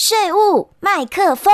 税务麦克风。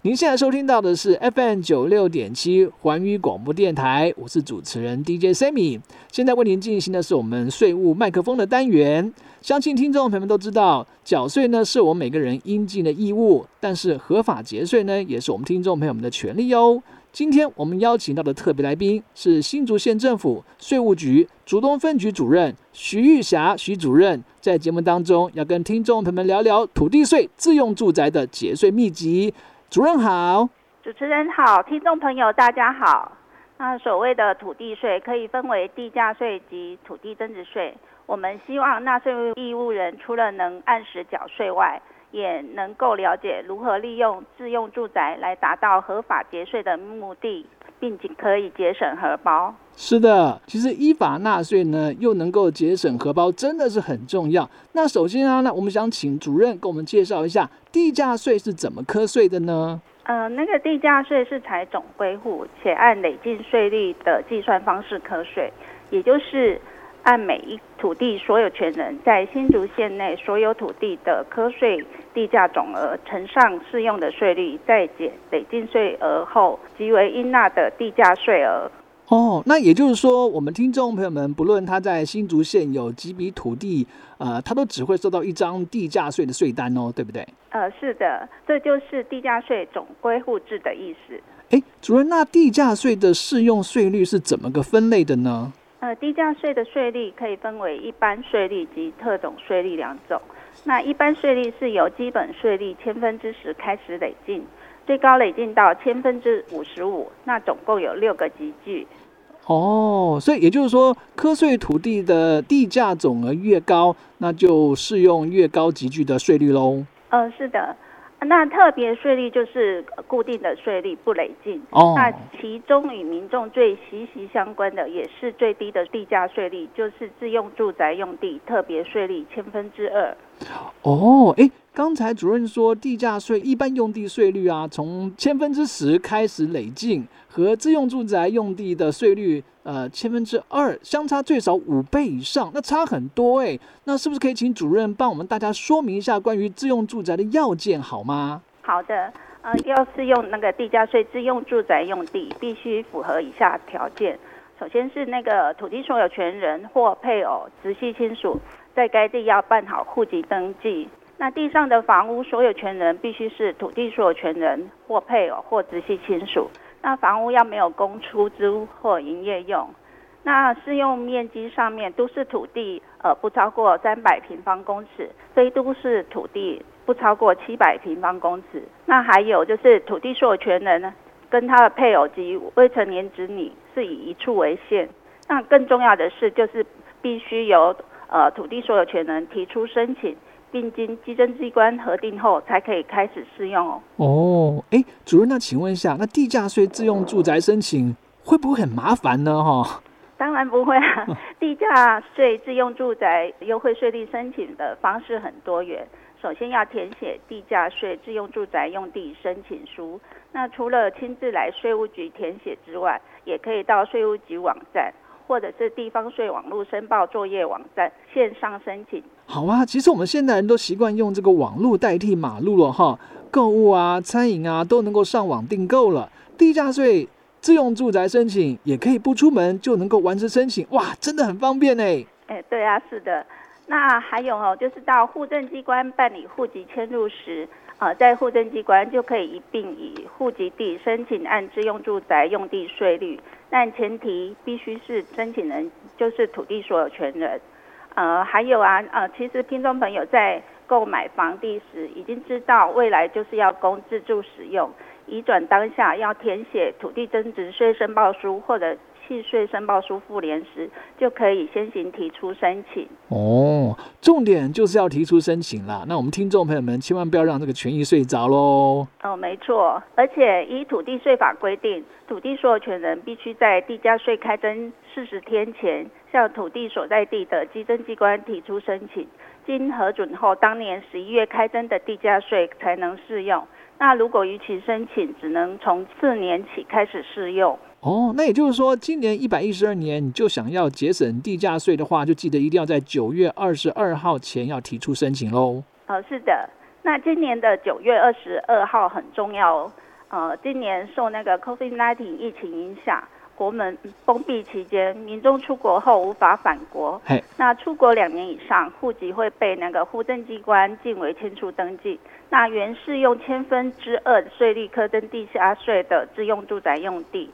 您现在收听到的是 FM 九六点七环宇广播电台，我是主持人 DJ Sammy。现在为您进行的是我们税务麦克风的单元。相信听众朋友们都知道，缴税呢是我们每个人应尽的义务，但是合法节税呢也是我们听众朋友们的权利哟。今天我们邀请到的特别来宾是新竹县政府税务局竹东分局主任徐玉霞徐主任，在节目当中要跟听众朋友们聊聊土地税自用住宅的节税秘籍。主任好，主持人好，听众朋友大家好。那所谓的土地税可以分为地价税及土地增值税。我们希望纳税义务人除了能按时缴税外，也能够了解如何利用自用住宅来达到合法节税的目的，并且可以节省荷包。是的，其实依法纳税呢，又能够节省荷包，真的是很重要。那首先啊，那我们想请主任给我们介绍一下地价税是怎么课税的呢？呃，那个地价税是采总归户且按累进税率的计算方式课税，也就是按每一土地所有权人在新竹县内所有土地的课税地价总额乘上适用的税率，再减累进税额后，即为应纳的地价税额。哦，那也就是说，我们听众朋友们，不论他在新竹县有几笔土地，呃，他都只会收到一张地价税的税单哦，对不对？呃，是的，这就是地价税总归户制的意思。哎，主任，那地价税的适用税率是怎么个分类的呢？呃，低价税的税率可以分为一般税率及特种税率两种。那一般税率是由基本税率千分之十开始累进，最高累进到千分之五十五，那总共有六个级距。哦，所以也就是说，科税土地的地价总额越高，那就适用越高级距的税率喽。呃，是的，那特别税率就是固定的税率不累进。哦，那其中与民众最息息相关的，也是最低的地价税率，就是自用住宅用地特别税率千分之二。哦，哎，刚才主任说地价税一般用地税率啊，从千分之十开始累进，和自用住宅用地的税率呃千分之二相差最少五倍以上，那差很多哎。那是不是可以请主任帮我们大家说明一下关于自用住宅的要件好吗？好的，呃，要是用那个地价税自用住宅用地，必须符合以下条件。首先是那个土地所有权人或配偶、直系亲属。在该地要办好户籍登记。那地上的房屋所有权人必须是土地所有权人或配偶或直系亲属。那房屋要没有供出租或营业用。那适用面积上面，都市土地呃不超过三百平方公尺，非都市土地不超过七百平方公尺。那还有就是土地所有权人呢，跟他的配偶及未成年子女是以一处为限。那更重要的是，就是必须由呃，土地所有权人提出申请，并经稽征机关核定后，才可以开始适用哦。哦，哎，主任，那请问一下，那地价税自用住宅申请会不会很麻烦呢？哈，当然不会啊。地价税自用住宅优惠税率申请的方式很多元。首先要填写地价税自用住宅用地申请书，那除了亲自来税务局填写之外，也可以到税务局网站。或者是地方税网络申报作业网站线上申请。好啊，其实我们现代人都习惯用这个网络代替马路了哈，购物啊、餐饮啊都能够上网订购了。地价税自用住宅申请也可以不出门就能够完成申请，哇，真的很方便呢。哎，对啊，是的。那还有哦，就是到户政机关办理户籍迁入时。啊，在户政机关就可以一并以户籍地申请按自用住宅用地税率，但前提必须是申请人就是土地所有权人。呃，还有啊，呃，其实听众朋友在购买房地时，已经知道未来就是要供自住使用，移转当下要填写土地增值税申报书或者。契税申报书复联时，就可以先行提出申请。哦，重点就是要提出申请啦。那我们听众朋友们千万不要让这个权益睡着喽。哦，没错。而且依土地税法规定，土地所有权人必须在地价税开征四十天前，向土地所在地的稽征机关提出申请。经核准后，当年十一月开征的地价税才能适用。那如果逾期申请，只能从次年起开始适用。哦，那也就是说，今年一百一十二年，你就想要节省地价税的话，就记得一定要在九月二十二号前要提出申请喽。哦，是的。那今年的九月二十二号很重要哦，呃，今年受那个 COVID-19 疫情影响。国门封闭期间，民众出国后无法返国。那出国两年以上，户籍会被那个户政机关进为迁出登记。那原适用千分之二税率课征地下税的自用住宅用地，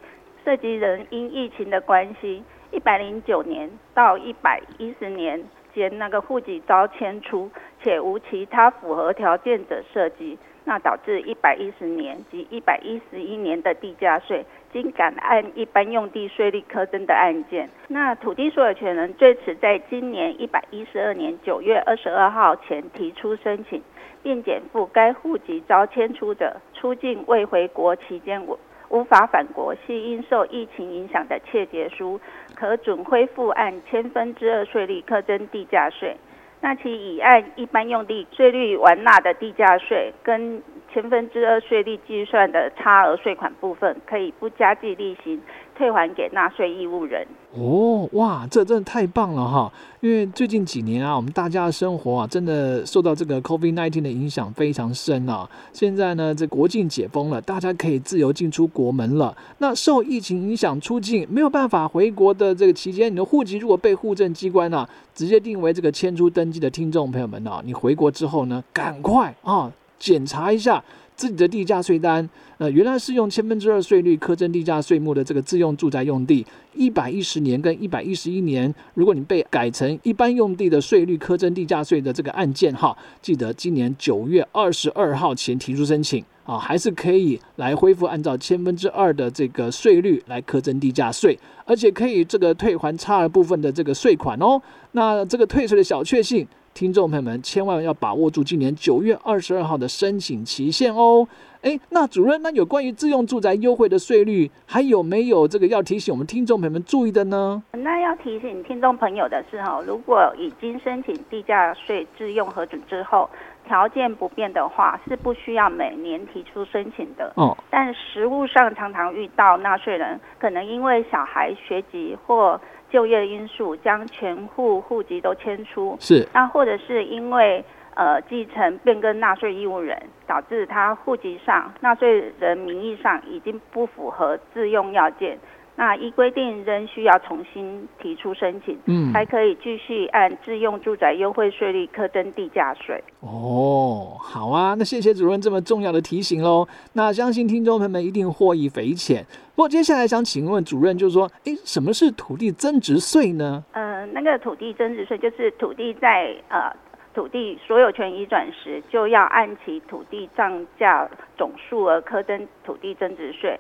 涉及人因疫情的关系，一百零九年到一百一十年间，那个户籍遭迁出，且无其他符合条件者涉及，那导致一百一十年及一百一十一年的地价税。经敢按一般用地税率课征的案件，那土地所有权人最迟在今年一百一十二年九月二十二号前提出申请，并减负该户籍遭迁出者出境未回国期间无无法返国，系因受疫情影响的切结书，可准恢复按千分之二税率课征地价税。那其已按一般用地税率完纳的地价税跟。千分之二税率计算的差额税款部分，可以不加计利息退还给纳税义务人。哦，哇，这真的太棒了哈！因为最近几年啊，我们大家的生活啊，真的受到这个 COVID-19 的影响非常深啊。现在呢，这国境解封了，大家可以自由进出国门了。那受疫情影响出境没有办法回国的这个期间，你的户籍如果被户政机关呢直接定为这个迁出登记的听众朋友们呢，你回国之后呢，赶快啊！检查一下自己的地价税单，呃，原来是用千分之二税率苛征地价税目的这个自用住宅用地，一百一十年跟一百一十一年，如果你被改成一般用地的税率苛征地价税的这个案件哈，记得今年九月二十二号前提出申请啊，还是可以来恢复按照千分之二的这个税率来苛征地价税，而且可以这个退还差额部分的这个税款哦。那这个退税的小确幸。听众朋友们，千万要把握住今年九月二十二号的申请期限哦。哎，那主任，那有关于自用住宅优惠的税率，还有没有这个要提醒我们听众朋友们注意的呢？那要提醒听众朋友的是，哈，如果已经申请地价税自用核准之后，条件不变的话，是不需要每年提出申请的。哦。但实务上常常遇到纳税人可能因为小孩学籍或就业因素将全户户籍都迁出，是。那或者是因为呃继承变更纳税义务人，导致他户籍上纳税人名义上已经不符合自用要件，那依规定仍需要重新提出申请，嗯，才可以继续按自用住宅优惠税率课征地价税。哦，好啊，那谢谢主任这么重要的提醒喽，那相信听众朋友们一定获益匪浅。不过接下来想请问主任，就是说，哎，什么是土地增值税呢？呃，那个土地增值税就是土地在呃土地所有权移转时，就要按其土地涨价总数额课征土地增值税。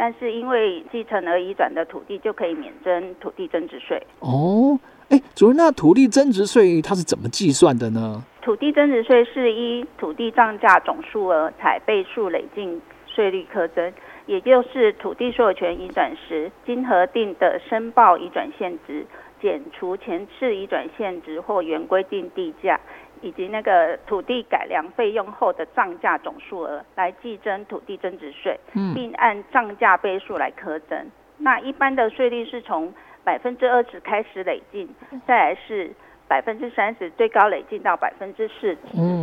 但是因为继承而移转的土地就可以免征土地增值税。哦，哎，主任，那土地增值税它是怎么计算的呢？土地增值税是依土地涨价总数额采倍数累进税率课征。也就是土地所有权移转时，经核定的申报移转现值减除前次移转现值或原规定地价，以及那个土地改良费用后的涨价总数额来计征土地增值税，并按涨价倍数来课征。那一般的税率是从百分之二十开始累进，再来是。百分之三十，最高累进到百分之四十，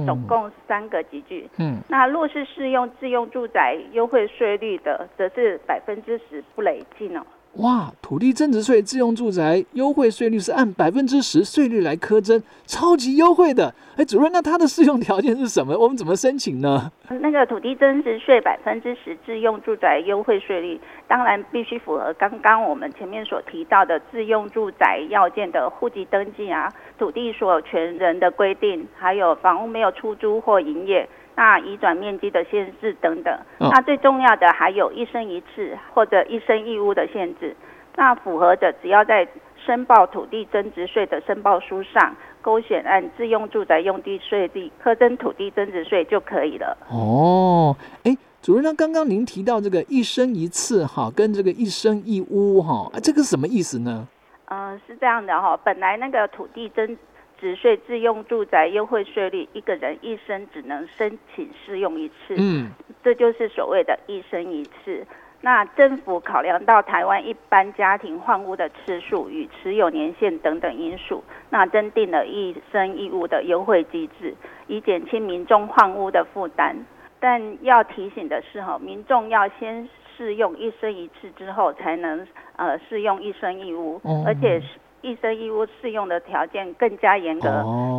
总共三个集聚。嗯，那若是适用自用住宅优惠税率的，则是百分之十不累进哦。哇，土地增值税自用住宅优惠税率是按百分之十税率来苛征，超级优惠的。哎，主任，那它的适用条件是什么？我们怎么申请呢？那个土地增值税百分之十自用住宅优惠税率，当然必须符合刚刚我们前面所提到的自用住宅要件的户籍登记啊，土地所有权人的规定，还有房屋没有出租或营业。那移转面积的限制等等，那最重要的还有一生一次或者一生一屋的限制。那符合的，只要在申报土地增值税的申报书上勾选按自用住宅用地税地课征土地增值税就可以了。哦，哎，主任，那刚刚您提到这个一生一次哈，跟这个一生一屋哈，这个什么意思呢？嗯，是这样的哈，本来那个土地增值税自用住宅优惠税率，一个人一生只能申请适用一次，嗯，这就是所谓的一生一次。那政府考量到台湾一般家庭换屋的次数与持有年限等等因素，那增订了一生一屋的优惠机制，以减轻民众换屋的负担。但要提醒的是，哈，民众要先试用一生一次之后，才能呃试用一生一屋，而且一生一屋适用的条件更加严格。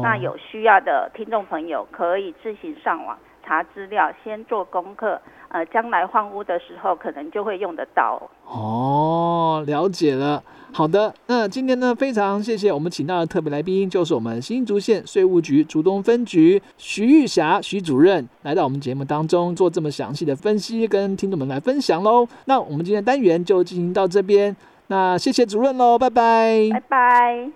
那有需要的听众朋友可以自行上网查资料，先做功课。呃，将来换屋的时候，可能就会用得到。哦，了解了。好的，那今天呢，非常谢谢我们请到的特别来宾，就是我们新竹县税务局竹东分局徐玉霞徐主任，来到我们节目当中做这么详细的分析，跟听众们来分享喽。那我们今天单元就进行到这边，那谢谢主任喽，拜拜，拜拜。